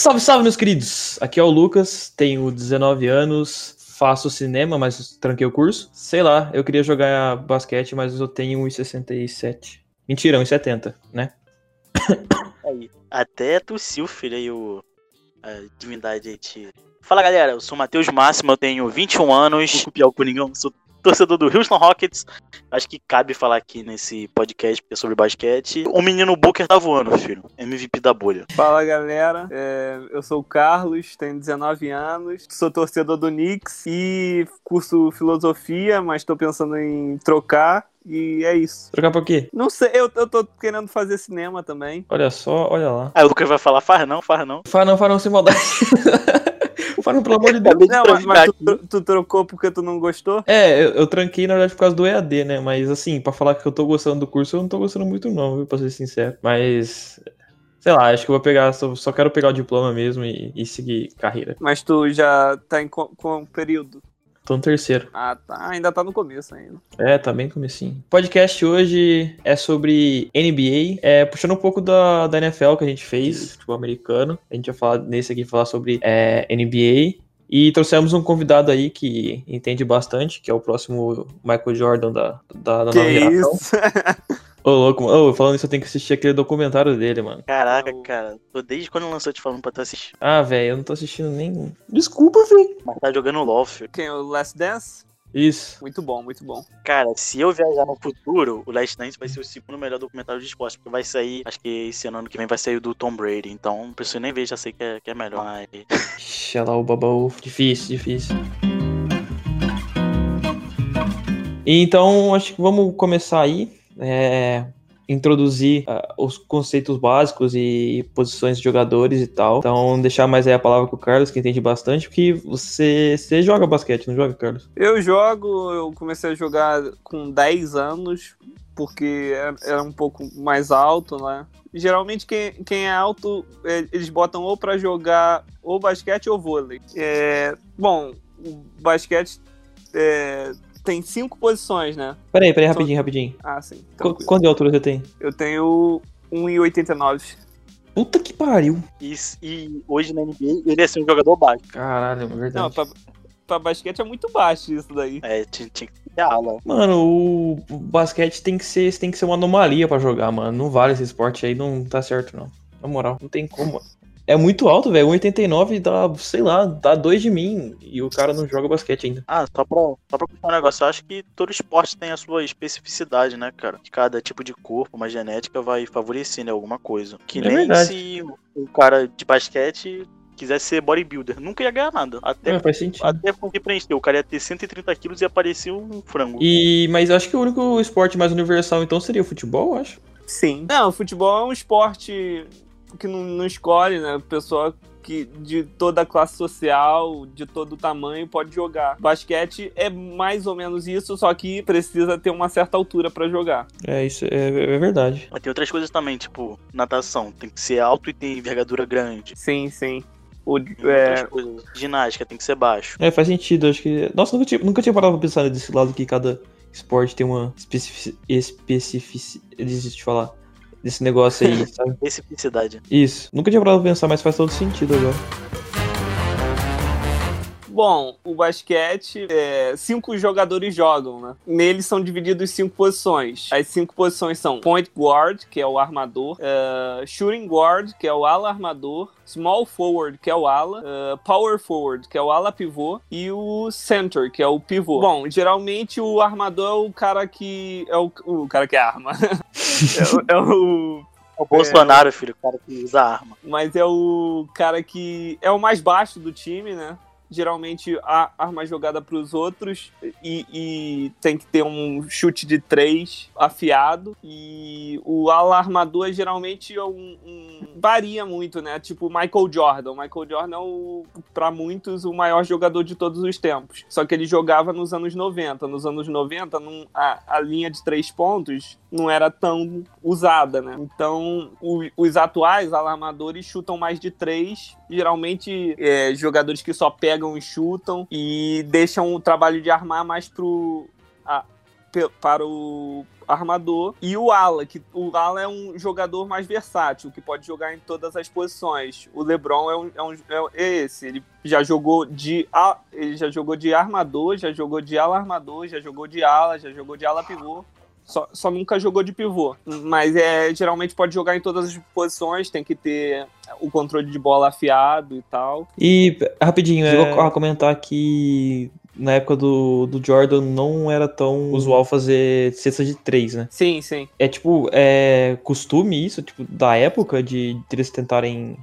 Salve, salve, meus queridos! Aqui é o Lucas, tenho 19 anos, faço cinema, mas tranquei o curso. Sei lá, eu queria jogar basquete, mas eu tenho 1,67. Mentira, 1,70, né? Aí, até tossiu, filho, aí o. A divindade aí te. Fala galera, eu sou o Matheus Máximo, eu tenho 21 anos, o Coringão, sou torcedor do Houston Rockets. Acho que cabe falar aqui nesse podcast porque é sobre basquete. O menino Booker tá voando, filho. MVP da bolha. Fala galera, é, eu sou o Carlos, tenho 19 anos, sou torcedor do Knicks e curso filosofia, mas tô pensando em trocar. E é isso. Trocar por quê? Não sei, eu, eu tô querendo fazer cinema também. Olha só, olha lá. Aí o Lucas vai falar, faz não, faz não. Faz não, faz não, sem maldade. pelo amor de Deus. Não, mas, mas tu- tu trocou porque tu não gostou? É, eu, eu tranquei na verdade por causa do EAD, né? Mas assim, pra falar que eu tô gostando do curso, eu não tô gostando muito não, viu? Pra ser sincero. Mas, sei lá, acho que eu vou pegar, só, só quero pegar o diploma mesmo e, e seguir carreira. Mas tu já tá em qual, qual período? Tô no terceiro. Ah, tá. Ainda tá no começo ainda. É, tá bem comecinho. O podcast hoje é sobre NBA, é, puxando um pouco da, da NFL que a gente fez, futebol americano. A gente vai falar nesse aqui, falar sobre é, NBA. E trouxemos um convidado aí que entende bastante, que é o próximo Michael Jordan da, da, da nova geração. isso? Ô, louco, mano. Ô, falando isso, eu tenho que assistir aquele documentário dele, mano. Caraca, cara. Tô desde quando lançou te falando pra tu assistir. Ah, velho, eu não tô assistindo nem. Desculpa, velho. Mas tá jogando LOL, filho. Quem o Last Dance? Isso. Muito bom, muito bom. Cara, se eu viajar no futuro, o Last Dance vai ser o segundo melhor documentário de esporte. Porque vai sair, acho que esse ano que vem vai sair o do Tom Brady. Então, não preciso nem ver, já sei que é, que é melhor. Mas... Ixi, olha lá o babau. Difícil, difícil. Então, acho que vamos começar aí. É, introduzir ah, os conceitos básicos e posições de jogadores e tal. Então, deixar mais aí a palavra com o Carlos, que entende bastante, porque você, você joga basquete, não joga, Carlos? Eu jogo, eu comecei a jogar com 10 anos, porque era- era um pouco mais alto, né? Geralmente quem, quem é alto, é, eles botam ou pra jogar ou basquete ou vôlei. É, bom, o basquete é, tem cinco posições, né? Peraí, peraí, rapidinho, rapidinho. Ah, sim. Qu-. Quanto de altura você tem? Eu tenho 1,89. Puta que pariu. E, e hoje na NBA, ele é ser um jogador baixo. Caralho, é verdade. Não, pra, pra basquete é muito baixo isso daí. É, tinha, tinha que ter ala. Mano, o o basquete tem que ser, tem que ser uma anomalia pra jogar, mano. Não vale esse esporte aí, não tá certo, não. Na moral, não tem como. É muito alto, velho. 1,89 dá, sei lá, dá dois de mim. E o cara não joga basquete ainda. Ah, só pra, só pra puxar um negócio, eu acho que todo esporte tem a sua especificidade, né, cara? Cada tipo de corpo, uma genética vai favorecer, né, alguma coisa. Que É nem verdade. se o cara de basquete quisesse ser bodybuilder, nunca ia ganhar nada. Até, É, faz sentido. até conseguir preencher. O cara ia ter 130 quilos e ia parecer um frango. E, mas eu acho que o único esporte mais universal, então, seria o futebol, eu acho. Sim. Não, o futebol é um esporte que não, não escolhe, né? Pessoa que de toda a classe social, de todo tamanho, pode jogar. Basquete é mais ou menos isso, só que precisa ter uma certa altura pra jogar. É, isso é, é verdade. Mas tem outras coisas também, tipo, natação. Tem que ser alto e ter envergadura grande. Sim, sim. O, Tem é, coisas. Ginástica tem que ser baixo. É, faz sentido. Acho que. Nossa, nunca tinha, nunca tinha parado pra pensar desse lado que cada esporte tem uma especifici- especificidade. Deixa eu falar. Desse negócio aí, sabe? Especificidade. Isso. Nunca tinha parado pra pensar, mas faz todo sentido agora. Bom, o basquete, é, cinco jogadores jogam, né? Neles são divididos em cinco posições. As cinco posições são point guard, que é o armador, é, shooting guard, que é o ala armador, small forward, que é o ala, é, power forward, que é o ala pivô, e o center, que é o pivô. Bom, geralmente o armador é o cara que é o, o cara que arma. é, o- é o O Bolsonaro, filho, o cara que usa arma. mas é o cara que é o mais baixo do time, né? Geralmente a arma jogada para os outros e, e tem que ter um chute de três afiado. E o ala armador geralmente é um, um- varia muito, né? Tipo Michael Jordan. Michael Jordan é, para muitos, o maior jogador de todos os tempos. Só que ele jogava nos anos 90. Nos anos 90, não- a, a linha de três pontos não era tão usada, né? Então, o- os atuais alarmadores chutam mais de três, geralmente é, jogadores que só pegam e chutam e deixam o trabalho de armar mais pro, a- para o armador, e o ala, que o ala é um jogador mais versátil, que pode jogar em todas as posições. O LeBron é, um, é, um, é esse, ele já jogou de ele já jogou de armador, já jogou de ala armador, já jogou de ala, já jogou de ala pivô. Só, só nunca jogou de pivô. Mas é, geralmente pode jogar em todas as posições, tem que ter o controle de bola afiado e tal. E, rapidinho, é... eu vou comentar que na época do, do Jordan não era tão usual fazer cesta de três, né? Sim, sim. É tipo, é costume isso, tipo, da época de, de eles tentarem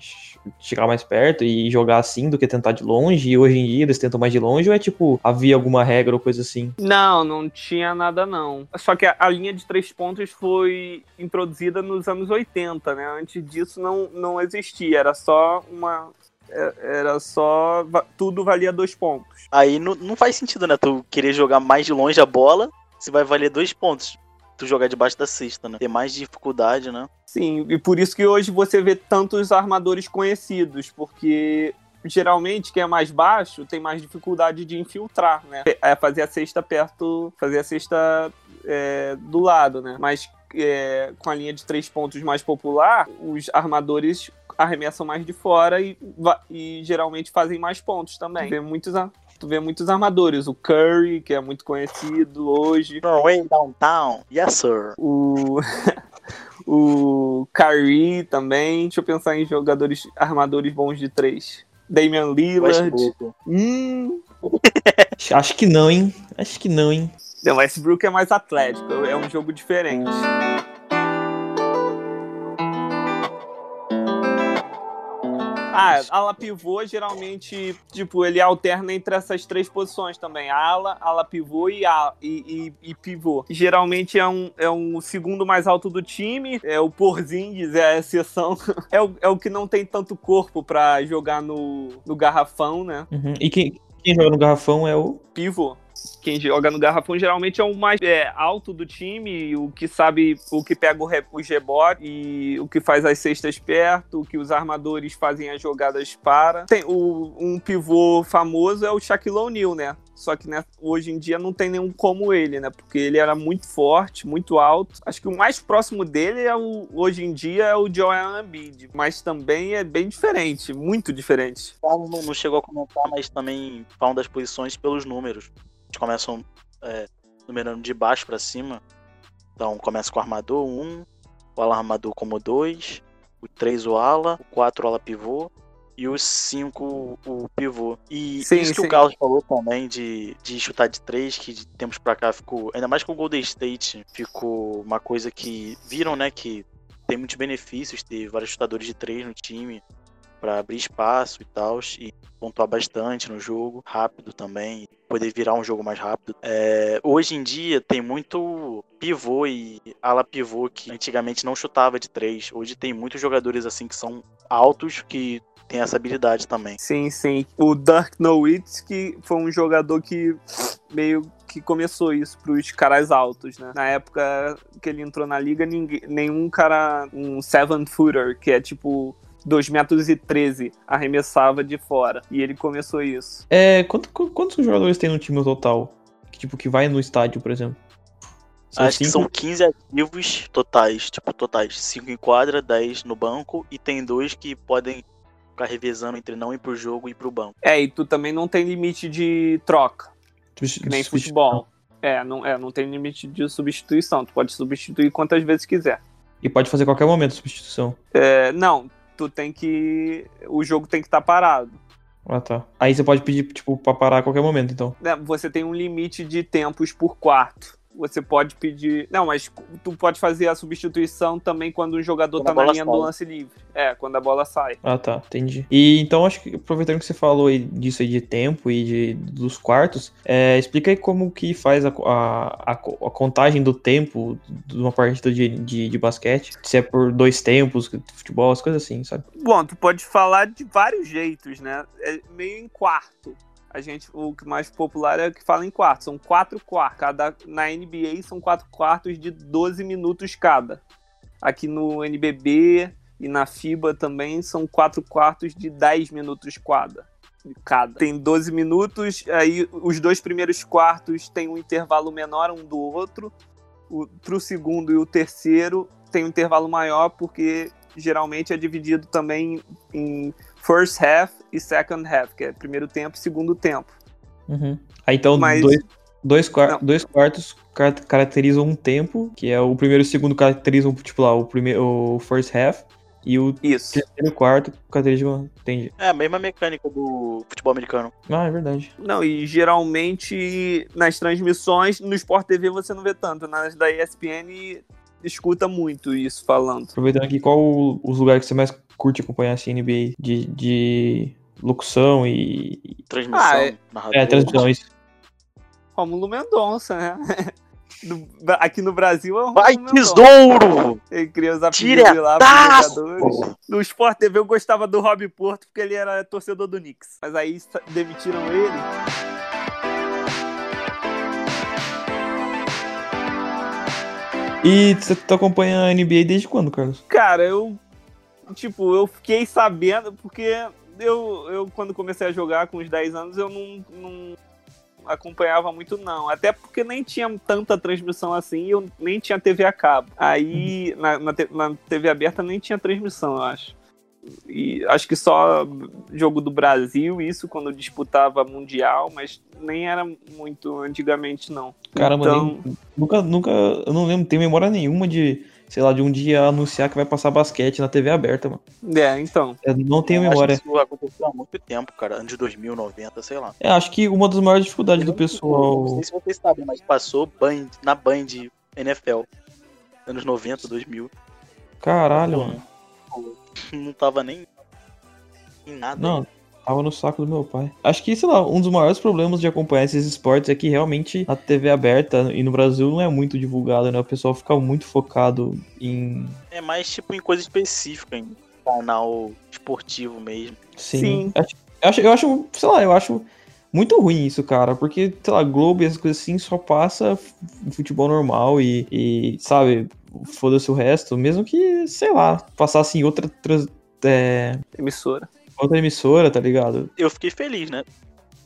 chegar mais perto e jogar assim do que tentar de longe, e hoje em dia eles tentam mais de longe, ou é tipo, havia alguma regra ou coisa assim? Não, não tinha nada não. Só que a, a linha de três pontos foi introduzida nos anos 80, né? Antes disso não, não existia, era só uma é, era só. Tudo valia dois pontos. Aí não, não faz sentido, né? Tu querer jogar mais de longe a bola, se vai valer dois pontos. Tu jogar debaixo da cesta, né? Ter mais dificuldade, né? Sim, e por isso que hoje você vê tantos armadores conhecidos, porque geralmente quem é mais baixo tem mais dificuldade de infiltrar, né? É fazer a cesta perto, fazer a cesta é, do lado, né? Mas é, com a linha de três pontos mais popular, os armadores arremessam mais de fora e, e geralmente fazem mais pontos também. Vê muitos, tu vê muitos armadores. O Curry, que é muito conhecido hoje. Way downtown. Yes, sir. O. o Kyrie também. Deixa eu pensar em jogadores armadores bons de três. Damian Lillard. Hum. Acho que não, hein? Acho que não, hein? Não, Westbrook é mais atlético, é um jogo diferente. Ah, ala pivô geralmente, tipo, ele alterna entre essas três posições também. Ala, ala pivô e, a, e, e, e pivô. Geralmente é um, é um segundo mais alto do time. É o Porzingis, é a exceção. é, o, é o que não tem tanto corpo para jogar no, no garrafão, né? Uhum. E quem, quem joga no garrafão é o? Pivô quem joga no garrafão geralmente é o mais é, alto do time, o que sabe, o que pega o, o rebote e o que faz as cestas perto, o que os armadores fazem as jogadas para. Tem o, um pivô famoso é o Shaquille O'Neal, né? Só que né, hoje em dia não tem nenhum como ele, né? Porque ele era muito forte, muito alto. Acho que o mais próximo dele é o, hoje em dia é o Joel Embiid, mas também é bem diferente, muito diferente. Não, não chegou a comentar, mas também falam das posições pelos números começam é, numerando de baixo para cima. Então começa com o armador 1, um, o ala armador como 2, o 3 o ala, o 4 o ala pivô e o 5 o pivô. E sim, isso que sim. o Carlos falou também de, de chutar de 3, que de tempos pra cá ficou, ainda mais com o Golden State, ficou uma coisa que viram, né, que tem muitos benefícios ter vários chutadores de 3 no time para abrir espaço e tal, e pontuar bastante no jogo, rápido também, poder virar um jogo mais rápido. É, hoje em dia tem muito pivô e ala pivô que antigamente não chutava de três. Hoje tem muitos jogadores assim que são altos que tem essa habilidade também. Sim, sim. O Dirk Nowitzki foi um jogador que meio que começou isso pros caras altos, né? Na época que ele entrou na liga, ninguém, nenhum cara, um seven footer, que é tipo 2 metros e 13 arremessava de fora. E ele começou isso. É, quanto, quantos jogadores tem no time total? Que, tipo, que vai no estádio, por exemplo? São Acho cinco? que são 15 ativos totais, tipo, totais. 5 em quadra, 10 no banco, e tem dois que podem ficar revezando entre não ir pro jogo e ir pro banco. É, e tu também não tem limite de troca. que nem futebol. É não, é, não tem limite de substituição. Tu pode substituir quantas vezes quiser. E pode fazer qualquer momento substituição. É, não, tu tem que. O jogo tem que estar tá parado. Ah, tá. Aí você pode pedir, tipo, pra parar a qualquer momento, então. É, você tem um limite de tempos por quarto você pode pedir. Não, mas tu pode fazer a substituição também quando um jogador quando tá na linha sai. do lance livre. É, quando a bola sai. Ah, tá, entendi. E então acho que aproveitando que você falou aí disso aí de tempo e de, dos quartos, é, explica aí como que faz a, a, a, a, contagem do tempo de uma partida de, de, de basquete. Se é por dois tempos, futebol, as coisas assim, sabe? Bom, tu pode falar de vários jeitos, né? É meio em quarto a gente, o mais popular é que fala em quartos. São quatro quartos. Cada, na NBA são quatro quartos de 12 minutos cada. Aqui no NBB e na FIBA também são quatro quartos de 10 minutos cada. cada. Tem 12 minutos, aí os dois primeiros quartos têm um intervalo menor um do outro. o, pro segundo e o terceiro tem um intervalo maior, porque geralmente é dividido também em first half e second half, que é primeiro tempo e segundo tempo. Uhum. Aí então Mas... dois, dois, dois quartos caracterizam um tempo, que é o primeiro e o segundo caracterizam, tipo lá, o primeiro o first half, e o Isso. terceiro e quarto caracterizam. Entendi. É a mesma mecânica do futebol americano. Ah, é verdade. Não, e geralmente nas transmissões, no Sport TV você não vê tanto, nas da ESPN escuta muito isso falando. Aproveitando aqui, qual os lugares que você mais curte acompanhar assim, NBA de, de locução e. Transmissão, ah, é, é transmissão, isso. Rômulo Mendonça, né? No, aqui no Brasil é um Vai tesouro! Ele cria os apelidos lá pros jogadores. No Sport TV eu gostava do Rob Porto porque ele era torcedor do Knicks. Mas aí demitiram ele. E você tá acompanhando a NBA desde quando, Carlos? Cara, eu. Tipo, eu fiquei sabendo porque eu, eu quando comecei a jogar com os 10 anos, eu não, não acompanhava muito, não. Até porque nem tinha tanta transmissão assim e eu nem tinha TV a cabo. Aí, uhum. na, na, na TV aberta nem tinha transmissão, eu acho. E acho que só jogo do Brasil, isso quando disputava Mundial, mas nem era muito antigamente, não. Caramba, então... nem, nunca, nunca, eu não lembro, tem memória nenhuma de sei lá, de um dia anunciar que vai passar basquete na TV aberta, mano. É, então. Eu não tenho eu memória. Acho que isso aconteceu há muito tempo, cara, antes de 2090, sei lá. É, acho que uma das maiores dificuldades do pessoal. Não sei se vocês sabem, mas passou Band, na Band NFL, anos 90, 2000. Caralho, mano. Não tava nem em nada. Não, tava no saco do meu pai. Acho que, sei lá, um dos maiores problemas de acompanhar esses esportes é que realmente a TV aberta e no Brasil não é muito divulgada, né? O pessoal fica muito focado em. É mais tipo em coisa específica, em canal esportivo mesmo. Sim. Sim. Eu, acho, eu acho, sei lá, eu acho muito ruim isso, cara, porque, sei lá, Globo e essas coisas assim só passa futebol normal e, e sabe, foda-se o resto, mesmo que, sei lá, passasse em outra. É... Emissora outra emissora, tá ligado? Eu fiquei feliz, né?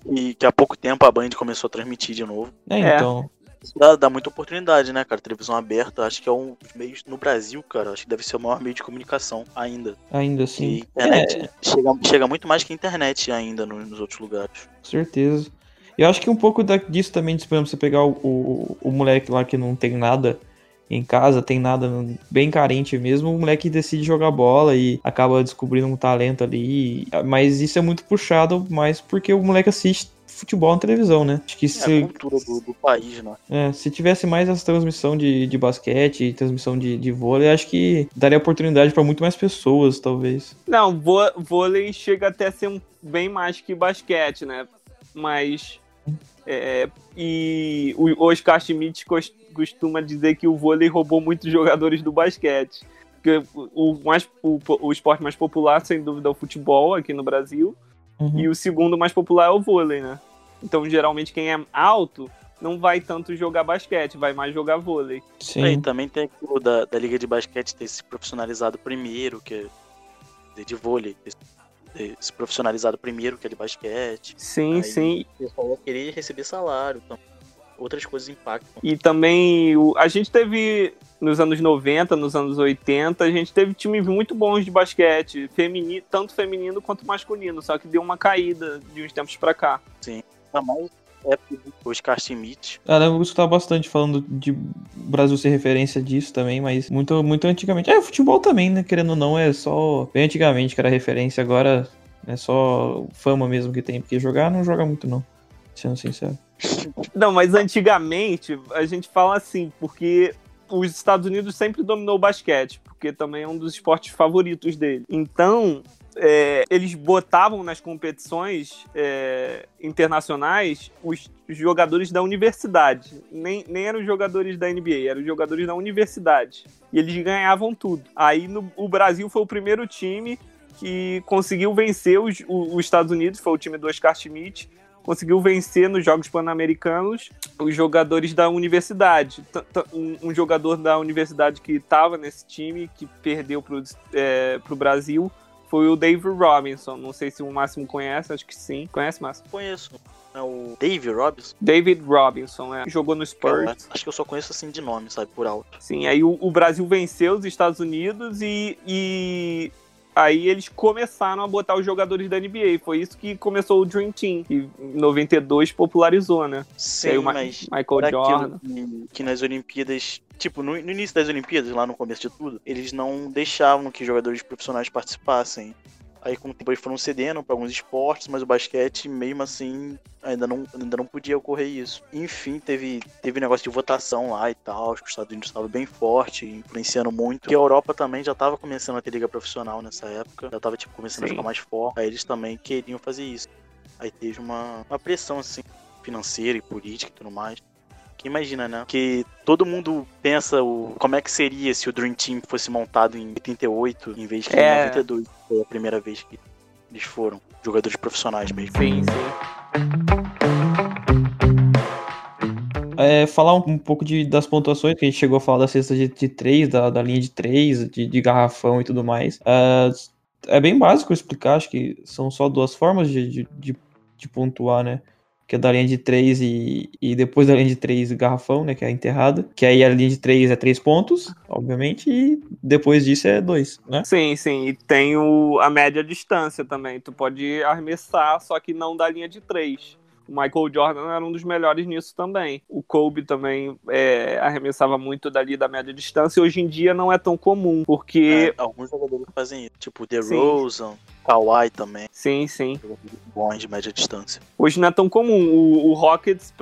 E que há pouco tempo a Band começou a transmitir de novo. É, é. então. Dá, dá, muita oportunidade, né, cara? Televisão aberta, acho que é um dos meios no Brasil, cara. Acho que deve ser o maior meio de comunicação ainda. Ainda sim. internet é. chega, chega muito mais que a internet ainda nos, nos outros lugares. Com certeza. Eu acho que um pouco disso também, por exemplo, você pegar o, o, o moleque lá que não tem nada em casa, tem nada bem carente mesmo, o moleque decide jogar bola e acaba descobrindo um talento ali. Mas isso é muito puxado mais porque o moleque assiste futebol na televisão, né? Acho que é se, a cultura do, do país, né? É, se tivesse mais essa transmissão de, de basquete, transmissão de, de vôlei, acho que daria oportunidade para muito mais pessoas, talvez. Não, vôlei chega até a ser um, bem mais que basquete, né? Mas é, e o Oscar Schmidt costuma dizer que o vôlei roubou muitos jogadores do basquete. Porque o, mais, o, o esporte mais popular, sem dúvida, é o futebol aqui no Brasil. Uhum. E o segundo mais popular é o vôlei, né? Então, geralmente, quem é alto não vai tanto jogar basquete, vai mais jogar vôlei. Sim. Aí também tem aquilo da, da Liga de Basquete ter se profissionalizado primeiro, que é de vôlei, ter se profissionalizado primeiro, que é de basquete. Sim, Aí sim. O pessoal vai querer receber salário, então outras coisas impactam. E também a gente teve nos anos 90, nos anos 80, a gente teve times muito bons de basquete, feminino, tanto feminino quanto masculino, só que deu uma caída de uns tempos para cá. Sim. A mais Oscar Schmidt. Ah, eu vou escutar bastante falando de Brasil ser referência disso também, mas muito, muito antigamente. É, futebol também, né? Querendo ou não, é só bem antigamente que era referência, agora é só fama mesmo que tem, porque jogar não joga muito não, sendo sincero. Não, mas antigamente a gente fala assim, porque os Estados Unidos sempre dominou o basquete, porque também é um dos esportes favoritos dele. Então, é, eles botavam nas competições é, internacionais os, jogadores da universidade. Nem, nem eram os jogadores da NBA, eram os jogadores da universidade. E eles ganhavam tudo. Aí no, o Brasil foi o primeiro time que conseguiu vencer os, os Estados Unidos, foi o time do Oscar Schmidt, conseguiu vencer nos Jogos Pan-Americanos os jogadores da universidade. Um, jogador da universidade que estava nesse time, que perdeu para o é, Brasil, foi o Dave Robinson. Não sei se o Máximo conhece, acho que sim. Conhece, Máximo? Conheço. É o Dave Robinson. David Robinson, é. Jogou no Eu Spurs. acho que eu só conheço assim de nome, sabe? Por alto. Sim, aí o, o Brasil venceu os Estados Unidos e, e aí eles começaram a botar os jogadores da NBA. Foi isso que começou o Dream Team, que em 92 popularizou, né? Sim, aí o Ma- mas Michael Jordan. que, que nas Olimpíadas, tipo, no, no início das Olimpíadas, lá no começo de tudo, eles não deixavam que jogadores profissionais participassem. Aí com o tempo eles foram cedendo para alguns esportes, mas o basquete, mesmo assim, ainda não, ainda não podia ocorrer isso. Enfim, teve, teve negócio de votação lá e tal, acho que os Estados Unidos estavam bem forte, influenciando muito. E a Europa também já estava começando a ter liga profissional nessa época, já estava tipo, começando a Sim. ficar mais forte. Aí eles também queriam fazer isso. Aí teve uma, uma pressão, assim, financeira e política e tudo mais. Imagina, né? Que todo mundo pensa o, como é que seria se o Dream Team fosse montado em 88 em vez de É. em 92. Foi a primeira vez que eles foram jogadores profissionais mesmo. Sim, sim. É, falar um, um pouco de, das pontuações, que a gente chegou a falar da cesta de, de 3, da, da linha de 3, de, de garrafão e tudo mais. É, é bem básico explicar, acho que são só duas formas de, de, de, de pontuar, né? Que é da linha de 3 e, e depois da linha de 3 garrafão, né? Que é enterrada. Que aí a linha de 3 é 3 pontos, obviamente, e depois disso é 2, né? Sim, sim. E tem o, a média distância também. Tu pode arremessar, só que não da linha de três. O Michael Jordan era um dos melhores nisso também. O Kobe também é, arremessava muito dali da média distância. E hoje em dia não é tão comum, porque. É, alguns jogadores fazem isso. Tipo o. Rosen, Kawhi também. Sim, sim. Jogadores bons de média distância. Hoje não é tão comum. O, o Rockets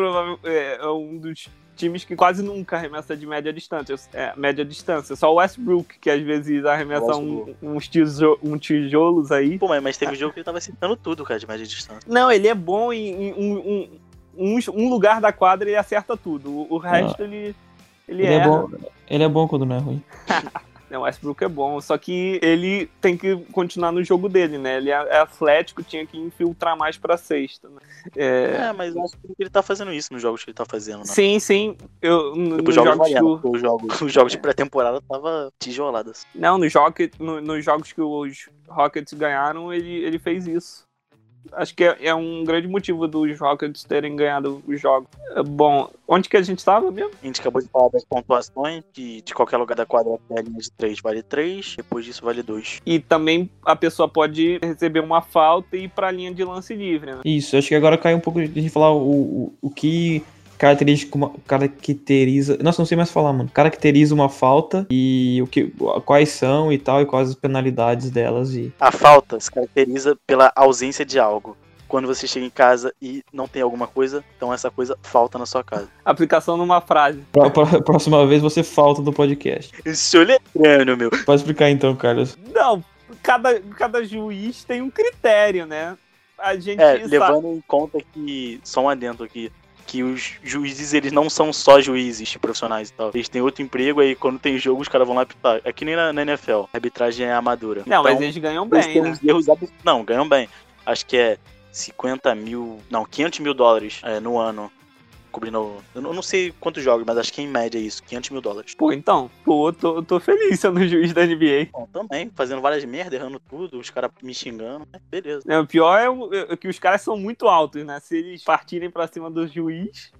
é, é um dos times que quase nunca arremessa de média distância. É, média distância. Só o Westbrook, que às vezes arremessa um, uns tijo, um tijolos aí. Pô, mas, teve um jogo que ele tava citando tudo, cara, de média distância. Não, ele é bom em, em um, um, um, lugar da quadra ele acerta tudo. O, o resto ele. Ele, Ele é, bom, ele é bom quando não é ruim. Não, o Westbrook é bom, só que ele tem que continuar no jogo dele, né? Ele é é atlético, tinha que infiltrar mais pra sexta. Né? É, É, mas eu acho que ele tá fazendo isso nos jogos que ele tá fazendo, né? Sim, sim. Eu, Tipo, jogos jogos que o, os jogos, os jogos de pré-temporada tava tijoladas. Não, nos Rocket, no, nos jogos que os Rockets ganharam, ele, ele fez isso. Acho que é, é um grande motivo dos Rockets terem ganhado os jogos. É, Bom, onde que a gente tava mesmo? A gente acabou de falar das pontuações, que de qualquer lugar da quadra até a linha de 3 vale 3, depois disso vale 2. E também a pessoa pode receber uma falta e ir pra linha de lance livre, né? Isso, acho que agora cai um pouco de a gente falar o, o, o que caracteriza, uma- caracteriza. Nossa, não sei mais falar, mano. Caracteriza uma falta e o que, quais são e tal, e quais as penalidades delas. E A falta se caracteriza pela ausência de algo. Quando você chega em casa e não tem alguma coisa, então essa coisa falta na sua casa. Aplicação numa frase. pra, pra- próxima vez você falta do podcast. Estou lembrando, meu. Pode explicar então, Carlos. Não, cada, cada juiz tem um critério, né? A gente É, sabe- levando em conta que, só um adendo aqui, que os juízes, eles não são só juízes profissionais e tal. Eles têm outro emprego, aí quando tem jogo, os caras vão lá apitar. É que nem na, na NFL, a arbitragem é amadora. Não, mas Então, eles ganham eles bem, têm né? uns erros abs- Não, ganham bem. Acho que é 50 mil. Não, 500 mil dólares é, no ano. Cobrindo. Eu não eu sei quantos jogos, mas acho que em média é isso. 500 mil dólares. Pô, então, pô, tô, tô feliz sendo juiz da NBA. Bom, também, fazendo várias merda, errando tudo, os caras me xingando. mas Beleza. É, o pior é, o- é que os caras são muito altos, né? Se eles partirem pra cima do juiz,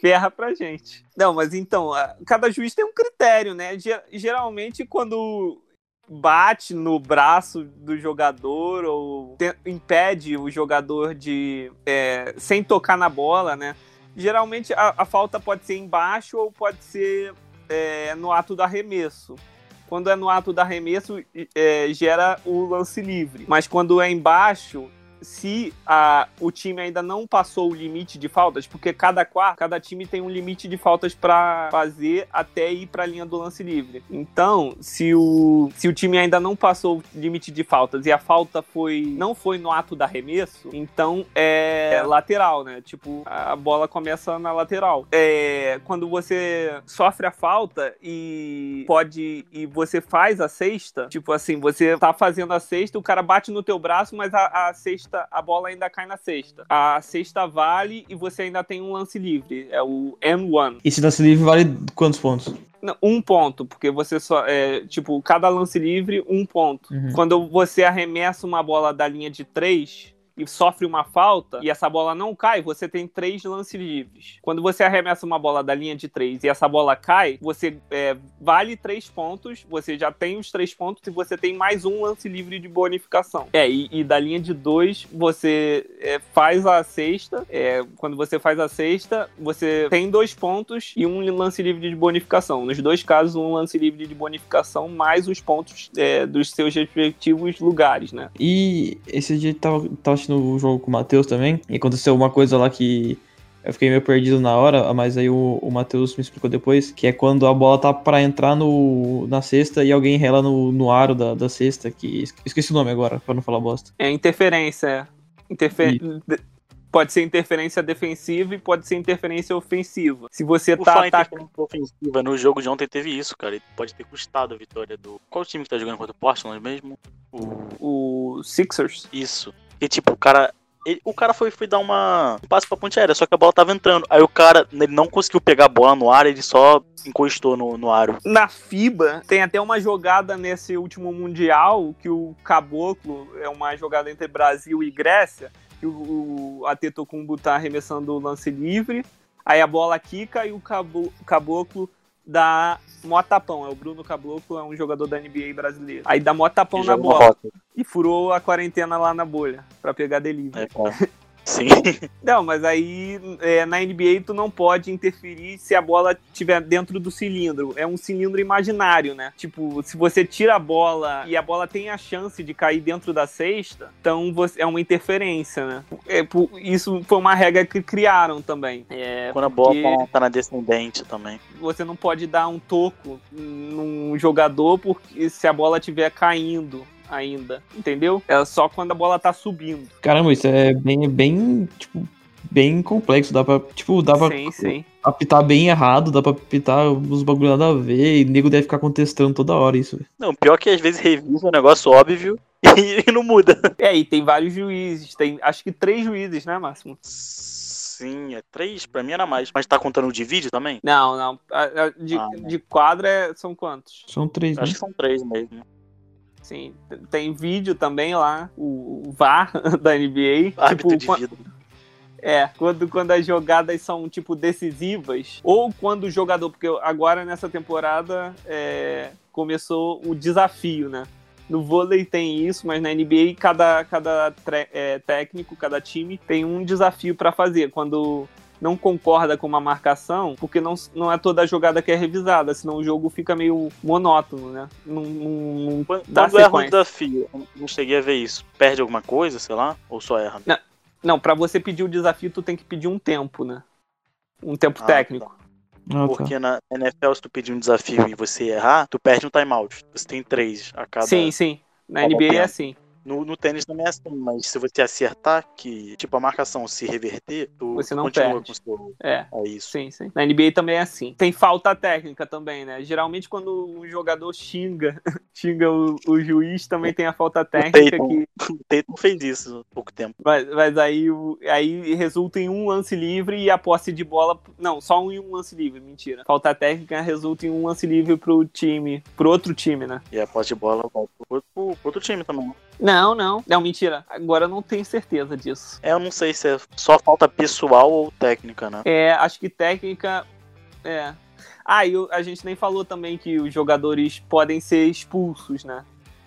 ferra pra gente. Não, mas então, cada juiz tem um critério, né? Ge- Geralmente, quando bate no braço do jogador ou impede o jogador de. é, sem tocar na bola, né? Geralmente a, a falta pode ser embaixo ou pode ser é, no ato do arremesso. Quando é no ato do arremesso, é, gera o lance livre. Mas quando é embaixo, se a, o time ainda não passou o limite de faltas, porque cada quarto, cada time tem um limite de faltas para fazer até ir para a linha do lance livre. Então, se o, se o time ainda não passou o limite de faltas e a falta foi não foi no ato da arremesso, então é lateral, né? Tipo, a bola começa na lateral. É, quando você sofre a falta e pode e você faz a cesta, tipo assim, você tá fazendo a cesta, o cara bate no teu braço, mas a, a a bola ainda cai na cesta. A cesta vale e você ainda tem um lance livre, é o N1. Esse lance livre vale quantos pontos? Um ponto, porque você só. É, tipo, cada lance livre, um ponto. Uhum. Quando você arremessa uma bola da linha de três e sofre uma falta e essa bola não cai, você tem três lances livres. Quando você arremessa uma bola da linha de três e essa bola cai, você é, vale três pontos, você já tem os três pontos e você tem mais um lance livre de bonificação. É, e, e da linha de dois, você é, faz a sexta. É, quando você faz a sexta, você tem dois pontos e um lance livre de bonificação. Nos dois casos, um lance livre de bonificação mais os pontos é, dos seus respectivos lugares, né? E esse dia tava, tava assistindo o jogo com o Matheus também, e aconteceu uma coisa lá que eu fiquei meio perdido na hora, mas aí o, o Matheus me explicou depois, que é quando a bola tá para entrar no, na cesta e alguém rela no, no aro da, da cesta, que esqueci o nome agora, para não falar bosta. É interferência. Interfer... Pode ser interferência defensiva e pode ser interferência ofensiva. Se você Por tá atacando. interferência ofensiva, no jogo de ontem teve isso, cara. E pode ter custado a vitória do. Qual time que tá jogando contra o Portland mesmo? O. O Sixers. Isso. E tipo, o cara. ele- o cara foi, foi dar uma, um passo pra ponte aérea, só que a bola tava entrando. Aí o cara, ele não conseguiu pegar a bola no ar, ele só encostou no, no aro. Na FIBA, tem até uma jogada nesse último Mundial que o Caboclo é uma jogada entre Brasil e Grécia. Que o, o Atetokounmpo tá arremessando o lance livre. Aí a bola quica e o o Caboclo dá mó tapão. É o Bruno Caboclo, é um jogador da NBA brasileiro. Aí dá mó tapão Ele na bola. E furou a quarentena lá na bolha pra pegar delivery. É. Sim. Não, mas aí é, na NBA tu não pode interferir se a bola estiver dentro do cilindro. É um cilindro imaginário, né? Tipo, se você tira a bola e a bola tem a chance de cair dentro da cesta, então você, é uma interferência, né? É, por- isso foi uma regra que criaram também. É, Quando a bola tá, tá na descendente também. você não pode dar um toco num jogador porque se a bola estiver caindo ainda, entendeu? É só quando a bola tá subindo. Caramba, isso é bem, bem, tipo, bem complexo. Dá pra, tipo, dá pra Sim, sim. apitar bem errado, dá pra apitar os bagulho nada a ver, e o nego deve ficar contestando toda hora isso. Não, pior que às vezes revisa um negócio óbvio e, não muda. É, e tem vários juízes, tem acho que três juízes, né, Máximo? Sim, é três, pra mim era mais. Mas tá contando o de vídeo também? Não, não. De, Ah, não. de quadra é- são quantos? São três, né? Acho que são três mesmo. Sim, tem vídeo também lá, o VAR da NBA. Árbitro tipo, de qua- vida. É, quando, quando as jogadas são, tipo, decisivas, ou quando o jogador, porque agora nessa temporada é, começou o desafio, né? No vôlei tem isso, mas na NBA cada, cada é, técnico, cada time tem um desafio pra fazer. Quando não concorda com uma marcação, porque não, não é toda a jogada que é revisada, senão o jogo fica meio monótono, né? Não, não, não Quando, dá quando erra um desafio, eu não cheguei a ver isso. Perde alguma coisa, sei lá? Ou só erra? Não, pra você pedir o desafio, tu tem que pedir um tempo, né? Um tempo Ah, técnico. Ah, tá. Porque na NFL, se tu pedir um desafio e você errar, tu perde um timeout. Você tem três a cada. Sim, sim. Na NBA é assim. No, no tênis também é assim, mas se você acertar, que tipo a marcação se reverter, tu Você não continua perde. com o seu. É. É isso. Sim, sim. Na NBA também é assim. Tem falta técnica também, né? Geralmente quando um jogador xinga, xinga o, o juiz, também tem a falta técnica Tatum. que. O Tatum fez isso há pouco tempo. Mas, mas aí, o- aí resulta em um lance livre e a posse de bola. Não, só um em um lance livre, mentira. Falta técnica resulta em um lance livre pro time, pro outro time, né? E a posse de bola volta pro, pro, pro outro time também. Não, não. Não, mentira. Agora eu não tenho certeza disso. É, eu não sei se é só falta pessoal ou técnica, né? É, acho que técnica. É. Ah, e a gente nem falou também que os jogadores podem ser expulsos, né?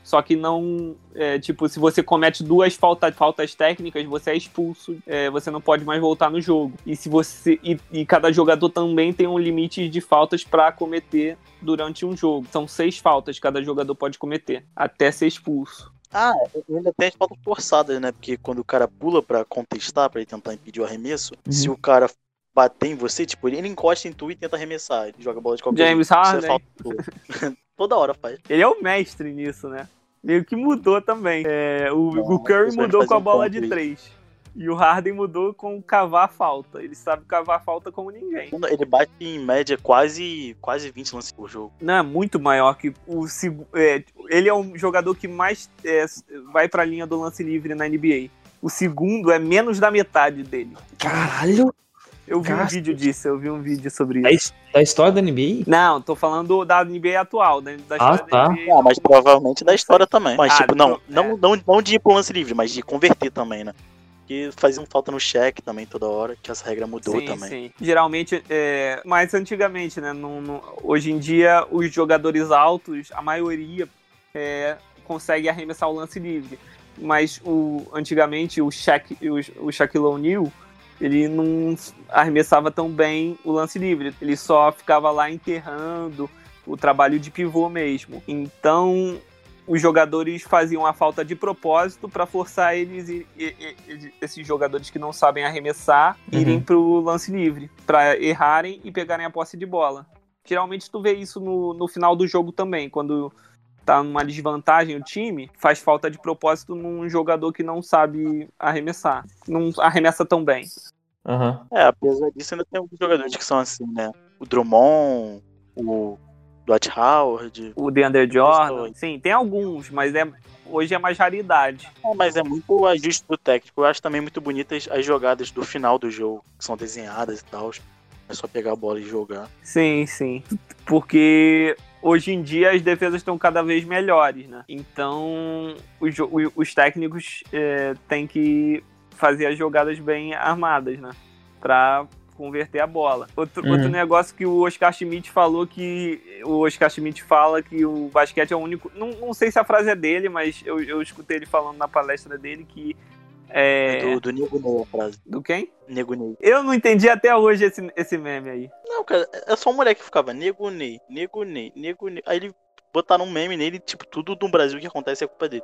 Só que não. é, tipo, se você comete duas falta, faltas técnicas, você é expulso. é, você não pode mais voltar no jogo. E se você. E, e cada jogador também tem um limite de faltas pra cometer durante um jogo. São seis faltas cada jogador pode cometer. Até ser expulso. Ah, ainda tem as faltas forçadas, né? Porque quando o cara pula pra contestar, pra ele tentar impedir o arremesso, Uhum. se o cara bater em você, tipo, ele encosta em tu e tenta arremessar. Ele joga a bola de qualquer James é Harden. Toda hora faz. Ele é o mestre nisso, né? Meio que mudou também. É, o, Não, o Curry mudou com a um bola ponto de aí. três. E o Harden mudou com cavar a falta. Ele sabe cavar a falta como ninguém. Ele bate em média quase, quase 20 lances por jogo. Não, é muito maior que o é, Ele é um jogador que mais é, vai pra linha do lance livre na NBA. O segundo é menos da metade dele. Caralho! Eu vi um vídeo disso, eu vi um vídeo sobre isso. da história da NBA? Não, tô falando da NBA atual, da, da Ah, história tá. da NBA. Ah, mas provavelmente da história também. Mas, Ah, tipo, não, então, não, não, não de ir pro lance livre, mas de converter também, né? que faziam falta no cheque também toda hora, que essa regra mudou sim, também. Sim. Geralmente, é, mais antigamente, né? No, no, hoje em dia, os jogadores altos, a maioria é, consegue arremessar o lance livre. Mas o, antigamente o, Shaq, o, o Shaquille O'Neal ele não arremessava tão bem o lance livre. Ele só ficava lá enterrando o trabalho de pivô mesmo. Então, os jogadores faziam a falta de propósito para forçar eles, e, e, e, esses jogadores que não sabem arremessar, uhum. irem para o lance livre, para errarem e pegarem a posse de bola. Geralmente tu vê isso no, no final do jogo também, quando tá numa desvantagem o time, faz falta de propósito num jogador que não sabe arremessar, não arremessa tão bem. Uhum. É, apesar disso, ainda tem alguns jogadores que são assim, né? O Drummond, o Dwight Howard. O DeAndre Jordan. Sim, tem alguns, mas é, hoje é mais raridade. É, mas é muito ajuste do técnico. Eu acho também muito bonitas as jogadas do final do jogo, que são desenhadas e tal. É só pegar a bola e jogar. Sim, sim. Porque hoje em dia as defesas estão cada vez melhores, né? Então os, os técnicos é, têm que fazer as jogadas bem armadas, né? Pra converter a bola. Outro, uhum. outro negócio que o Oscar Schmidt falou que. O Oscar Schmidt fala que o basquete é o único. Não, não sei se a frase é dele, mas eu, eu escutei ele falando na palestra dele que. É... Do, do Nego Ney a frase. Do quem? Nego Ney. Eu não entendi até hoje esse, esse meme aí. Não, cara, é só um moleque que ficava Nego Ney, Nego Ney, Nego Ney. Aí ele botaram um meme nele, tipo, tudo no Brasil que acontece é culpa dele.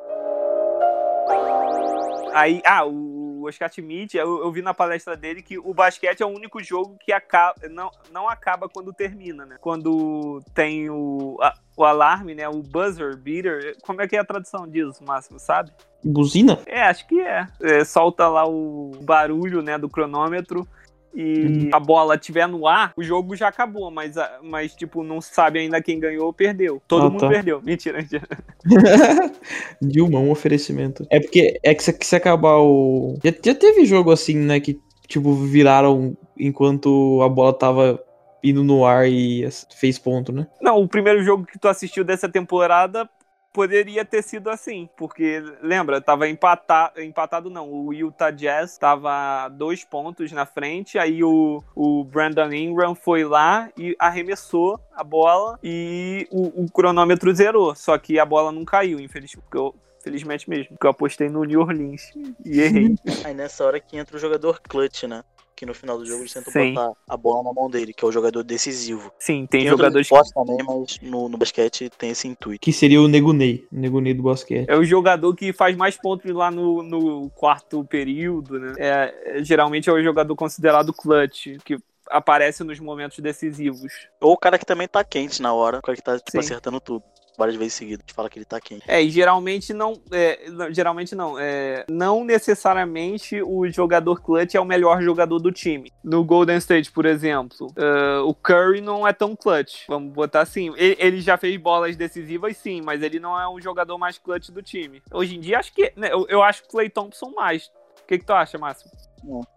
Aí, ah, o Oscar Schmidt, eu, eu, vi na palestra dele que o basquete é o único jogo que acaba, não, não acaba quando termina, né? Quando tem o, a, o alarme, né? O buzzer beater. Como é que é a tradução disso, Máximo, sabe? Buzina? É, acho que é. é solta lá o barulho, né, do cronômetro e uhum. a bola estiver no ar, o jogo já acabou, mas, mas tipo, não sabe ainda quem ganhou ou perdeu. Todo ah, mundo tá. perdeu. Mentira, mentira. Dilma, um oferecimento. É porque é que se, que se acabar o. Já, já teve jogo assim, né? Que, tipo, viraram enquanto a bola tava indo no ar e fez ponto, né? Não, o primeiro jogo que tu assistiu dessa temporada poderia ter sido assim, porque lembra, tava empatado, empatado não, o Utah Jazz tava dois pontos na frente, aí o, o Brandon Ingram foi lá e arremessou a bola e o, o cronômetro zerou, só que a bola não caiu, infelizmente, porque eu, felizmente mesmo, porque eu apostei no New Orleans e errei. Aí nessa hora que entra o jogador clutch, né? Que no final do jogo eles tentam Sim. botar a bola na mão dele, que é o jogador decisivo. Sim, tem, tem jogadores que... também, mas no, no basquete tem esse intuito. Que seria o Negunei, o Negunei do basquete. É o jogador que faz mais pontos lá no, no quarto período, né? É, é, geralmente é o jogador considerado clutch, que aparece nos momentos decisivos. Ou o cara que também tá quente na hora, o cara que tá tipo, acertando tudo várias vezes seguidas, fala que ele tá quente. É, e geralmente não. É, geralmente não. É, não necessariamente o jogador clutch é o melhor jogador do time. No Golden State, por exemplo, uh, o Curry não é tão clutch. Vamos botar assim. Ele, ele, já fez bolas decisivas, sim, mas ele não é o jogador mais clutch do time. Hoje em dia, acho que. Né, eu, eu acho que o Clay Thompson mais. O que, que tu acha, Márcio?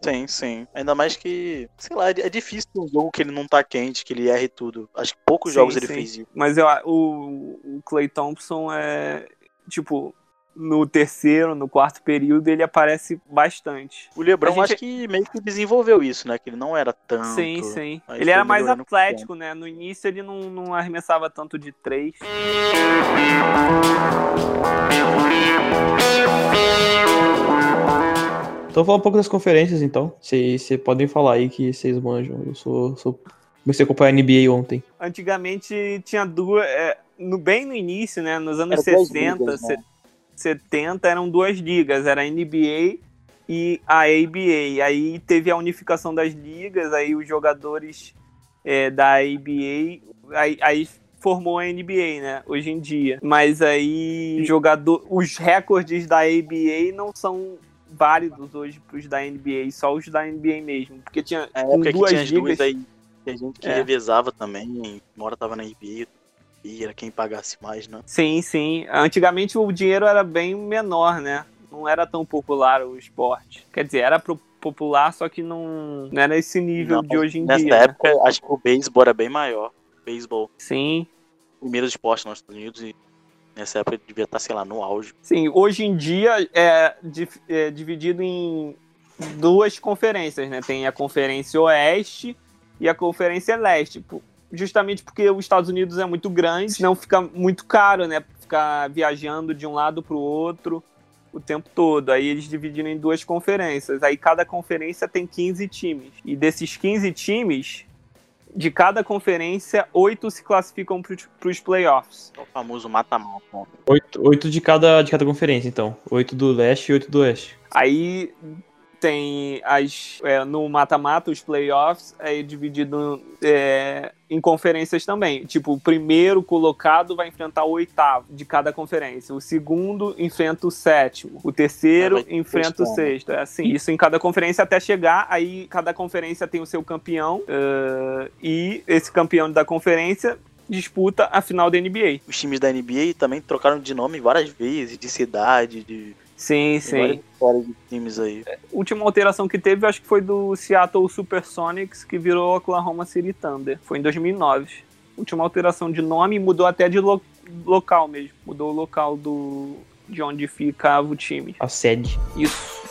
Sim, sim. Ainda mais que, sei lá, é difícil um jogo que ele não tá quente, que ele erre tudo. Acho que poucos sim, jogos sim. ele fez isso. Mas eu, o, o Clay Thompson é, tipo, no terceiro, no quarto período, ele aparece bastante. O Lebron gente... acho que meio que desenvolveu isso, né? Que ele não era tanto. Sim, sim. Ele era mais atlético, né? No início ele não, não arremessava tanto de três. Então falar um pouco das conferências, então. Vocês podem falar aí que vocês manjam. Eu sou, sou. Comecei a acompanhar a NBA ontem. Antigamente tinha duas. É, no, bem no início, né? Nos anos era 60, ligas, né? 70 eram duas ligas. Era a NBA e a ABA. Aí teve a unificação das ligas, aí os jogadores é, da ABA. Aí, aí formou a NBA, né? Hoje em dia. Mas aí jogador, os recordes da ABA não são válidos hoje pros da NBA, só os da NBA mesmo. Porque tinha é, com duas tinha ligas... aí, tinha gente que é. revezava também, uma hora tava na NBA, e era quem pagasse mais, né? Sim, sim. Antigamente o dinheiro era bem menor, né? Não era tão popular o esporte. Quer dizer, era pro popular, só que não, não era esse nível não, de hoje em nessa dia. Nessa né? época, né? acho que o beisebol era bem maior. Beisebol. Sim. Primeiro esporte nos Estados Unidos e Nessa época devia estar, sei lá, no auge. Sim, hoje em dia é, é dividido em duas conferências, né? Tem a Conferência Oeste e a Conferência Leste. Justamente porque os Estados Unidos é muito grande, não fica muito caro, né? Ficar viajando de um lado para o outro o tempo todo. Aí eles dividiram em duas conferências. Aí cada conferência tem 15 times. E desses 15 times, de cada conferência, oito se classificam para os playoffs. É o famoso mata-mata. Oito, oito de, cada, de cada conferência, então. Oito do leste e oito do oeste. Aí tem as é, no mata-mata os playoffs é dividido é, em conferências também. Tipo o primeiro colocado vai enfrentar o oitavo de cada conferência. O segundo enfrenta o sétimo. O terceiro ah, enfrenta o sexto é assim isso em cada conferência até chegar aí cada conferência tem o seu campeão uh, e esse campeão da conferência disputa a final da NBA os times da NBA também trocaram de nome várias vezes de cidade de Sim, sim. Vários de times aí. A última alteração que teve, acho que foi do Seattle Supersonics, que virou Oklahoma City Thunder. Foi em 2009. Última alteração de nome mudou até de lo local mesmo. Mudou o local do de onde ficava o time. A sede. Isso.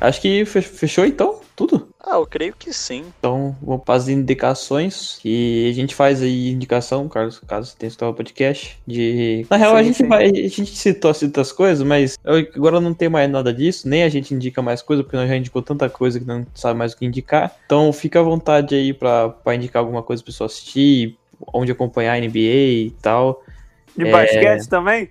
Acho que fechou então tudo. Ah, eu creio que sim. Então, vamos para as indicações. Que a gente faz aí indicação, caso, caso você tenha escutado o podcast. De. Na real, sim, a gente sim. vai. A gente citou, citou as coisas, mas eu, agora não tem mais nada disso. Nem a gente indica mais coisa, porque nós já indicou tanta coisa que não sabe mais o que indicar. Então fica à vontade aí para indicar alguma coisa pra pessoa assistir, onde acompanhar a NBA e tal. De é... basquete também?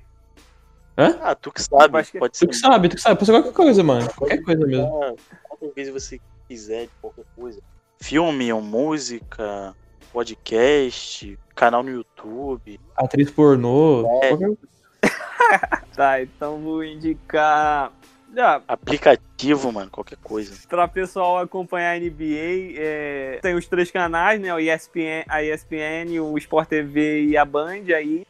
Hã? Ah, tu que sabe, pode ser. Tu que sabe, tu que sabe, pode ser qualquer coisa, mano. Qualquer coisa mesmo. Quantas vezes você quiser de qualquer coisa. Filme ou música, podcast, canal no YouTube. Atriz pornô. É. Qualquer... tá, então vou indicar. Ah, Aplicativo, mano, qualquer coisa. Pra pessoal acompanhar a NBA, é... tem os três canais, né? O ESPN, a ESPN, o Sport TV e a Band aí.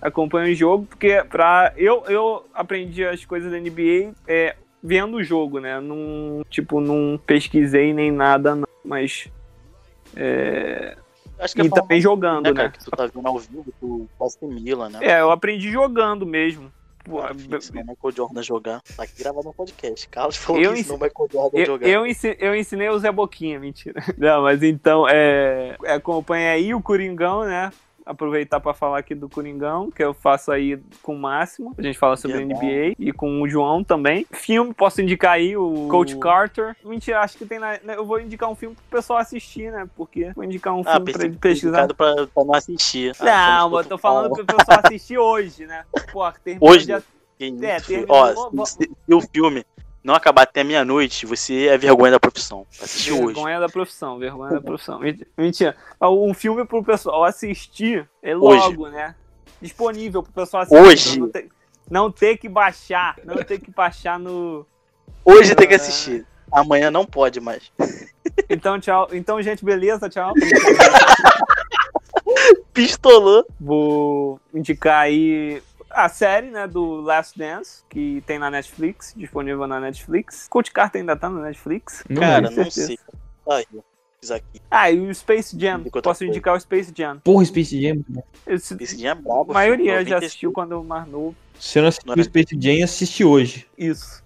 Acompanha o jogo, porque pra. Eu, eu aprendi as coisas da NBA. É, vendo o jogo, né? Não, tipo, não pesquisei nem nada, não, mas. É... Acho que é e também jogando, né? Cara, que tu tá vendo ao vivo, tu assimila, né? É, eu aprendi jogando mesmo. Pô, ah, ensinou o Michael Jordan jogar. Tá aqui gravado no podcast. Carlos falou eu que ensinou o Michael Jordan eu, jogar. Eu, ensinei, eu ensinei o Zé Boquinha, mentira. Não, mas então, é, acompanha aí o Coringão, né? Aproveitar para falar aqui do Coringão, que eu faço aí com o Máximo. A gente fala sobre yeah, NBA e com o João também. Filme, posso indicar aí o Coach Carter. Mentira, acho que tem na. Né, eu vou indicar um filme pro pessoal assistir, né? Porque vou indicar um ah, filme pra ele pesquisar. Pra, pra não assistir. Ah, não, eu tô falando pro pessoal assistir hoje, né? Pô, Hoje? De... É, Ó, se, se o filme não acabar até meia-noite, você é vergonha da profissão. Assistir vergonha hoje. Vergonha da profissão, vergonha da profissão. Mentira. Um filme pro pessoal assistir é logo, hoje. né? Disponível pro pessoal assistir. Hoje. Não ter, não ter, que baixar. Não ter que baixar no. Hoje uh, tem que assistir. Amanhã não pode mais. Então, tchau. Então, gente, beleza? Tchau. Pistolou. Vou indicar aí a série, né, do Last Dance, que tem na Netflix, disponível na Netflix. Coach Carter ainda tá na Netflix? Não Cara, não sei. Ai, aqui. Ah, e o Space Jam. Posso indicar o Space Jam. Porra, Space Jam. Esse... Space Jam é brabo. A maioria já assistiu quando mais novo. Se eu não assistiu o Space Jam, assiste hoje. Isso.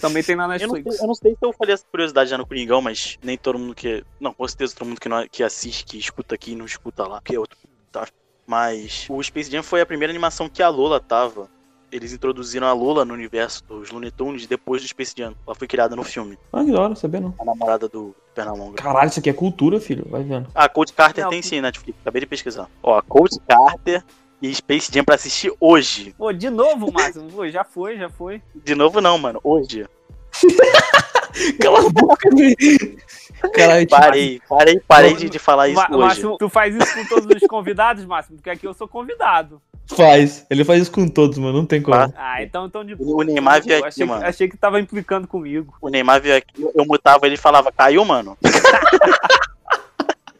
Também tem na Netflix. Eu não, eu não, sei se eu falei essa curiosidade já no Coringão, mas nem todo mundo que. Não, com certeza todo mundo que, não, que assiste, que escuta aqui não escuta lá, que é outro. Mas o Space Jam foi a primeira animação que a Lola tava. Eles introduziram a Lola no universo dos Looney Tunes depois do Space Jam. Ela foi criada no filme. Ah, que da hora, sabia não. A namorada do Pernalonga. Caralho, isso aqui é cultura, filho. Vai vendo. Ah, Coach Carter não, tem sim, Netflix. Acabei de pesquisar. Ó, Coach Carter e Space Jam pra assistir hoje. Pô, de novo, Márcio? Pô, já foi, já foi. De novo não, mano. Hoje. Cala a boca, velho. Caralho, parei, parei, parei de, de falar isso hoje. Máximo, tu faz isso com todos os convidados, Máximo? Porque aqui eu sou convidado. Faz. Ele faz isso com todos, mano. Não tem como. Ah, então, então de boa. O Neymar veio aqui, achei, mano. Achei que tava implicando comigo. O Neymar veio aqui, eu mutava ele e falava, caiu, mano?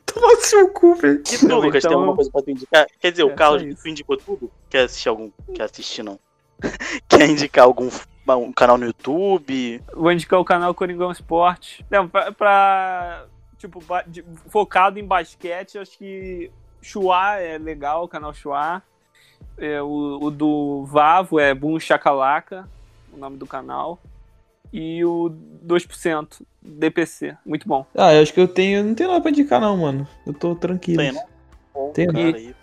Toma seu cu, velho. E tu, Lucas, então... tem alguma coisa pra tu indicar? Quer dizer, o é Carlos, tu indicou tudo? Quer assistir algum? Quer assistir, não? Quer indicar algum um canal no YouTube? Vou indicar o canal Coringão Esporte. Não, pra, pra tipo, focado em basquete, acho que Chua é legal, o canal Chua. É, o, o do Vavo é Boom Chacalaca, o nome do canal. E o 2%, DPC, muito bom. Ah, eu acho que eu tenho. Não tenho nada pra indicar, não, mano. Eu tô tranquilo. Tem, né? Bom, Tem, cara, né? aí.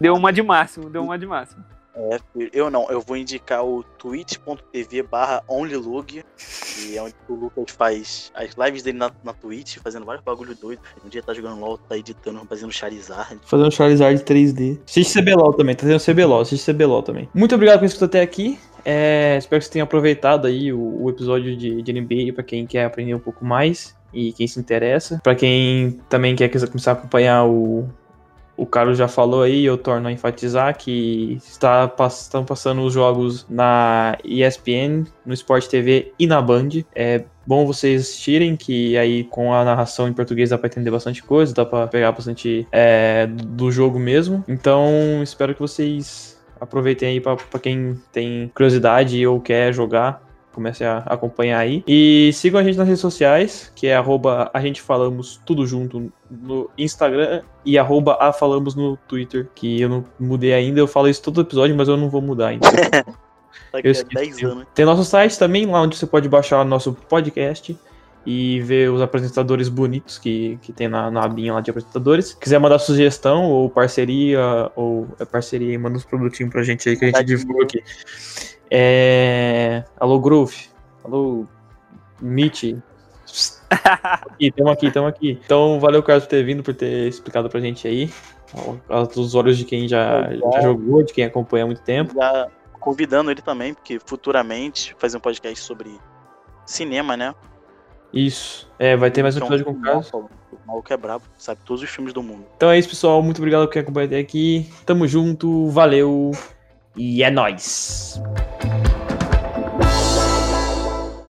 Deu uma de máximo, deu uma de máximo. É, eu não, eu vou indicar o twitch.tv barra onlylug, que é onde o Lucas faz as lives dele na, na Twitch, fazendo vários bagulho doido. Um dia tá jogando LOL, tá editando, fazendo Charizard. Fazendo Charizard 3D. Assiste CBLOL também, tá tendo CBLOL, assiste CBLOL também. Muito obrigado por escutar até aqui. É, espero que você tenha aproveitado aí o, o episódio de, de NBA pra quem quer aprender um pouco mais e quem se interessa. Pra quem também quer começar a acompanhar o, o Carlos já falou aí, eu torno a enfatizar que está, estão passando os jogos na ESPN, no Sport TV e na Band. É bom vocês assistirem, que aí com a narração em português dá pra entender bastante coisa, dá pra pegar bastante é, do jogo mesmo. Então espero que vocês aproveitem aí pra quem tem curiosidade ou quer jogar. Comece a acompanhar aí. E sigam a gente nas redes sociais, que é arroba a gente falamos tudo junto no Instagram e arroba a falamos no Twitter, que eu não mudei ainda. Eu falo isso todo episódio, mas eu não vou mudar ainda. Daqui Eu a esqueci. 10 anos. Tem nosso site também, lá onde você pode baixar nosso podcast e ver os apresentadores bonitos que, que tem na, na abinha lá de apresentadores. Quiser mandar sugestão ou parceria, ou é parceria e manda uns produtinhos pra gente aí que a gente divulga aqui. É... Alô, Groove. Alô, Meet. Aqui, tamo aqui, tamo aqui. Então, valeu, Carlos, por ter vindo, por ter explicado pra gente aí. Aos olhos de quem já, já jogou, de quem acompanha há muito tempo. Já convidando ele também, porque futuramente fazer um podcast sobre cinema, né? Isso. É, vai ter mais um Então, episódio com o Carlos. O maluco é brabo, sabe todos os filmes do mundo. Então é isso, pessoal. Muito obrigado por quem acompanhou até aqui. Tamo junto, valeu e é nóis!